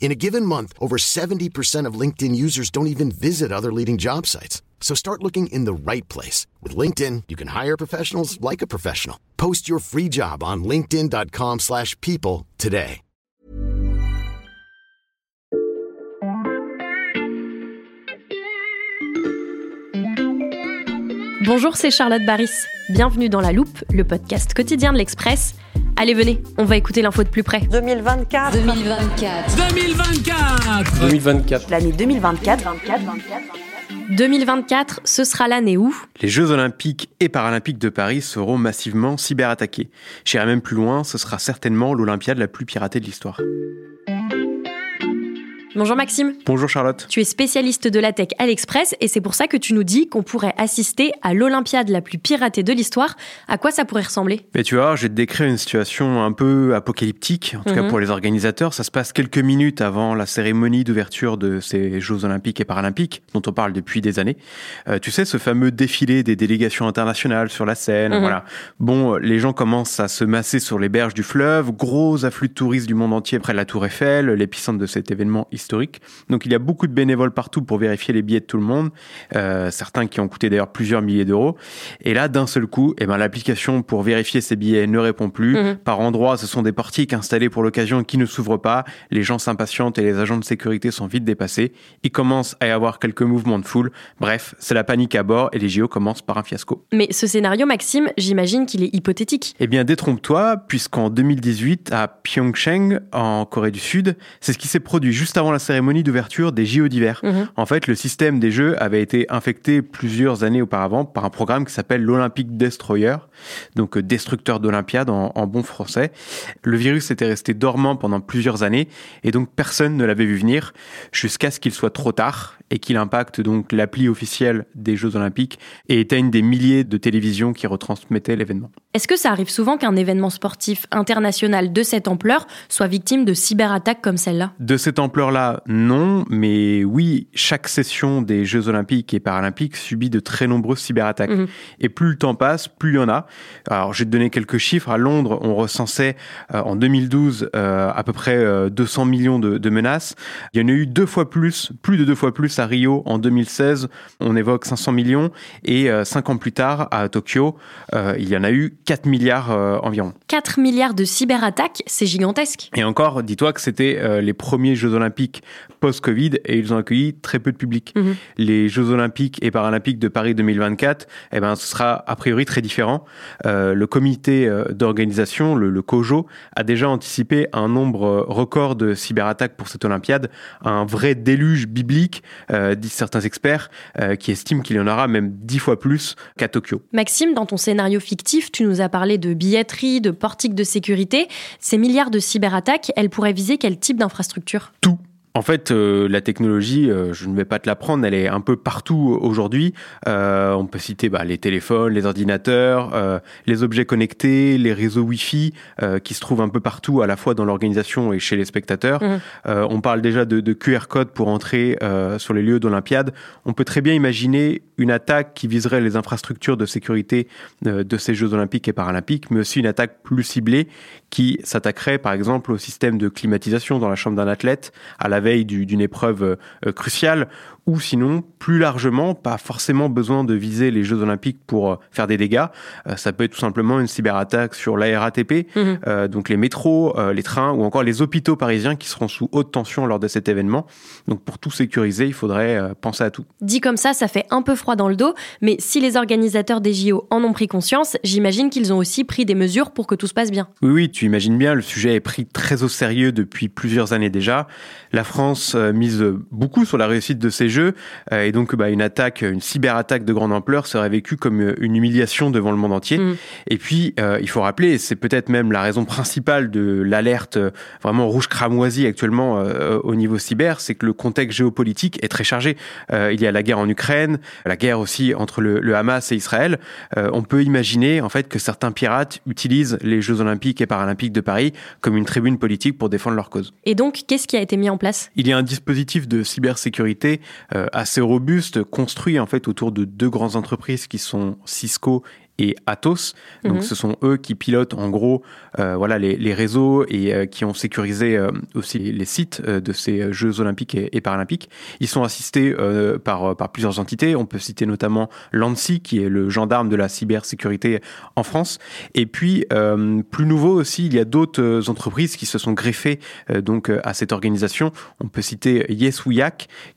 In a given month, over 70% of LinkedIn users don't even visit other leading job sites. So start looking in the right place. With LinkedIn, you can hire professionals like a professional. Post your free job on linkedin.com slash people today. Bonjour, c'est Charlotte Baris. Bienvenue dans La Loupe, le podcast quotidien de l'Express. Allez, venez, on va écouter l'info de plus près. 2024. 2024. 2024 2024. L'année 2024. 2024, ce sera l'année où Les Jeux Olympiques et Paralympiques de Paris seront massivement cyberattaqués. J'irai même plus loin, ce sera certainement l'Olympiade la plus piratée de l'histoire. Bonjour Maxime. Bonjour Charlotte. Tu es spécialiste de la tech à l'Express et c'est pour ça que tu nous dis qu'on pourrait assister à l'Olympiade la plus piratée de l'histoire. À quoi ça pourrait ressembler? Mais tu vois, te décrire une situation un peu apocalyptique, en tout cas Mhm. pour les organisateurs. Ça se passe quelques minutes avant la cérémonie d'ouverture de ces Jeux Olympiques et Paralympiques, dont on parle depuis des années. Euh, tu sais, ce fameux défilé des délégations internationales sur la scène, Mhm. voilà. Bon, les gens commencent à se masser sur les berges du fleuve, gros afflux de touristes du monde entier près de la Tour Eiffel, l'épicentre de cet événement historique. Donc il y a beaucoup de bénévoles partout pour vérifier les billets de tout le monde, euh, certains qui ont coûté d'ailleurs plusieurs milliers d'euros. Et là, d'un seul coup, eh ben, l'application pour vérifier ces billets ne répond plus. Mhm. Par endroits, ce sont des portiques installés pour l'occasion qui ne s'ouvrent pas. Les gens s'impatientent et les agents de sécurité sont vite dépassés. Il commence à y avoir quelques mouvements de foule. Bref, c'est la panique à bord et les JO commencent par un fiasco. Mais ce scénario, Maxime, j'imagine qu'il est hypothétique. Eh bien, détrompe-toi, puisqu'en 2018, à Pyeongchang, en Corée du Sud, c'est ce qui s'est produit juste avant la cérémonie d'ouverture des JO d'hiver. Mhm. En fait, le système des Jeux avait été infecté plusieurs années auparavant par un programme qui s'appelle l'Olympic Destroyer, donc euh, destructeur d'Olympiade en, en bon français. Le virus était resté dormant pendant plusieurs années et donc personne ne l'avait vu venir jusqu'à ce qu'il soit trop tard et qu'il impacte donc l'appli officielle des Jeux Olympiques et éteigne des milliers de télévisions qui retransmettaient l'événement. Est-ce que ça arrive souvent qu'un événement sportif international de cette ampleur soit victime de cyberattaques comme celle-là? De cette ampleur-là, non, mais oui, chaque session des Jeux Olympiques et Paralympiques subit de très nombreuses cyberattaques. Mhm. Et plus le temps passe, plus il y en a. Alors, je vais te donner quelques chiffres. À Londres, on recensait euh, en 2012 euh, à peu près euh, 200 millions de, de menaces. Il y en a eu deux fois plus, plus de deux fois plus à Rio en 2016. On évoque 500 millions. Et euh, cinq ans plus tard, à Tokyo, euh, il y en a eu 4 milliards euh, environ. 4 milliards de cyberattaques, c'est gigantesque. Et encore, dis-toi que c'était euh, les premiers Jeux Olympiques post-Covid et ils ont accueilli très peu de public. Mhm. Les Jeux Olympiques et Paralympiques de Paris 2024, eh ben, ce sera a priori très différent. Euh, le comité d'organisation, le, le COJO, a déjà anticipé un nombre record de cyberattaques pour cette Olympiade, un vrai déluge biblique, disent certains experts, qui estiment qu'il y en aura même dix fois plus qu'à Tokyo. Maxime, dans ton scénario fictif, tu nous as parlé de billetterie, de portiques de sécurité. Ces milliards de cyberattaques, elles pourraient viser quel type d'infrastructure? Tout. En fait, euh, la technologie, euh, je ne vais pas te l'apprendre, elle est un peu partout aujourd'hui. Euh, on peut citer bah, les téléphones, les ordinateurs, les objets connectés, les réseaux Wi-Fi qui se trouvent un peu partout, à la fois dans l'organisation et chez les spectateurs. Euh, on parle déjà de, de QR code pour entrer sur les lieux d'Olympiade. On peut très bien imaginer une attaque qui viserait les infrastructures de sécurité de ces Jeux olympiques et paralympiques, mais aussi une attaque plus ciblée qui s'attaquerait par exemple au système de climatisation dans la chambre d'un athlète à la d'une épreuve euh, cruciale ou sinon, plus largement, pas forcément besoin de viser les Jeux Olympiques pour euh, faire des dégâts. Euh, ça peut être tout simplement une cyberattaque sur la RATP, Mhm. euh, donc les métros, euh, les trains ou encore les hôpitaux parisiens qui seront sous haute tension lors de cet événement. Donc pour tout sécuriser, il faudrait penser à tout. Dit comme ça, ça fait un peu froid dans le dos, mais si les organisateurs des JO en ont pris conscience, j'imagine qu'ils ont aussi pris des mesures pour que tout se passe bien. Oui, oui, tu imagines bien, le sujet est pris très au sérieux depuis plusieurs années déjà. La France mise beaucoup sur la réussite de ces Jeux, euh, et donc bah, une attaque, une cyberattaque de grande ampleur serait vécue comme euh, une humiliation devant le monde entier. Mm. Et puis, euh, il faut rappeler, et c'est peut-être même la raison principale de l'alerte vraiment rouge cramoisie actuellement au niveau cyber, c'est que le contexte géopolitique est très chargé. Il y a la guerre en Ukraine, la guerre aussi entre le, le Hamas et Israël. On peut imaginer en fait que certains pirates utilisent les Jeux Olympiques et Paralympiques de Paris comme une tribune politique pour défendre leur cause. Et donc, qu'est-ce qui a été mis en place? Il y a un dispositif de cybersécurité assez robuste, construit en fait autour de deux grandes entreprises qui sont Cisco et Atos. Donc, Mhm. ce sont eux qui pilotent en gros euh, voilà les, les réseaux et euh, qui ont sécurisé euh, aussi les sites de ces Jeux Olympiques et, et Paralympiques. Ils sont assistés par par plusieurs entités. On peut citer notamment l'ANSI qui est le gendarme de la cybersécurité en France. Et puis plus nouveau aussi, il y a d'autres entreprises qui se sont greffées donc à cette organisation. On peut citer Yes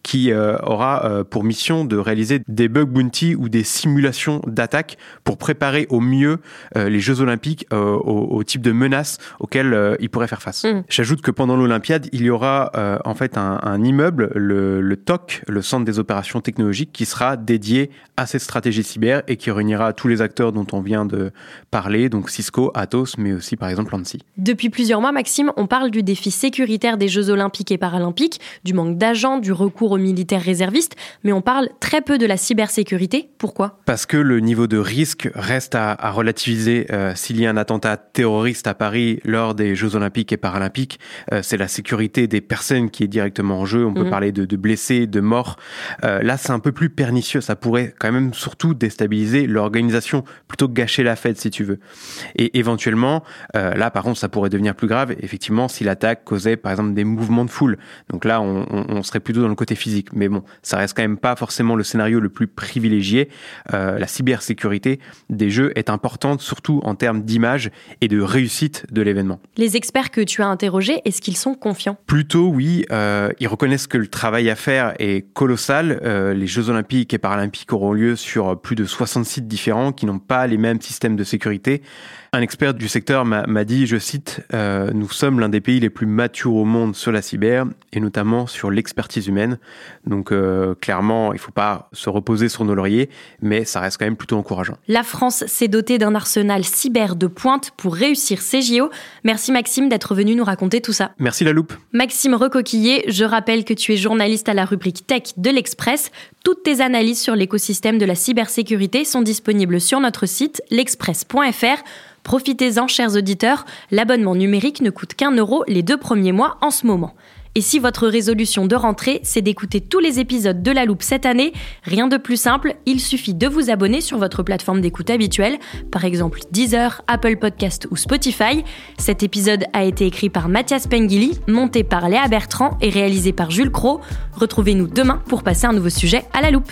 qui aura pour mission de réaliser des bug bounty ou des simulations d'attaque pour préparer au mieux euh, les Jeux Olympiques euh, au, au type de menaces auxquelles euh, ils pourraient faire face. Mhm. J'ajoute que pendant l'Olympiade, il y aura en fait un, un immeuble, le, le TOC, le Centre des opérations technologiques, qui sera dédié à cette stratégie cyber et qui réunira tous les acteurs dont on vient de parler, donc Cisco, Atos, mais aussi par exemple l'ANSI. Depuis plusieurs mois, Maxime, on parle du défi sécuritaire des Jeux olympiques et paralympiques, du manque d'agents, du recours aux militaires réservistes, mais on parle très peu de la cybersécurité. Pourquoi? Parce que le niveau de risque reste à, à relativiser. Euh, S'il y a un attentat terroriste à Paris lors des Jeux Olympiques et Paralympiques, euh, c'est la sécurité des personnes qui est directement en jeu. On peut Mhm. parler de, de blessés, de morts. Euh, là, c'est un peu plus pernicieux. Ça pourrait quand même surtout déstabiliser l'organisation plutôt que gâcher la fête, si tu veux. Et éventuellement, euh, là, par contre, ça pourrait devenir plus grave, effectivement, si l'attaque causait, par exemple, des mouvements de foule. Donc là, on, on- on serait plutôt dans le côté physique. Mais bon, ça reste quand même pas forcément le scénario le plus privilégié. Euh, la cybersécurité des jeux est importante, surtout en termes d'image et de réussite de l'événement. Les experts que tu as interrogés, est-ce qu'ils sont confiants? Plutôt, oui, euh, ils reconnaissent que le travail à faire est colossal. Euh, les Jeux olympiques et paralympiques auront lieu sur plus de 60 sites différents qui n'ont pas les mêmes systèmes de sécurité. Un expert du secteur m'a dit, je cite, euh, Nous sommes l'un des pays les plus matures au monde sur la cyber et notamment sur l'expertise humaine. Donc clairement, il faut pas se reposer sur nos lauriers, mais ça reste quand même plutôt encourageant. La France s'est dotée d'un arsenal cyber de pointe pour réussir ses JO. Merci Maxime d'être venu nous raconter tout ça. Merci la loupe. Maxime Recoquillé, je rappelle que tu es journaliste à la rubrique Tech de l'Express. Toutes tes analyses sur l'écosystème de la cybersécurité sont disponibles sur notre site l'express.fr. Profitez-en, chers auditeurs, l'abonnement numérique ne coûte qu'un euro les deux premiers mois en ce moment. Et si votre résolution de rentrée, c'est d'écouter tous les épisodes de La Loupe cette année, rien de plus simple, il suffit de vous abonner sur votre plateforme d'écoute habituelle, par exemple Deezer, Apple Podcast ou Spotify. Cet épisode a été écrit par Mathias Pengili, monté par Léa Bertrand et réalisé par Jules Cro. Retrouvez-nous demain pour passer un nouveau sujet à la loupe.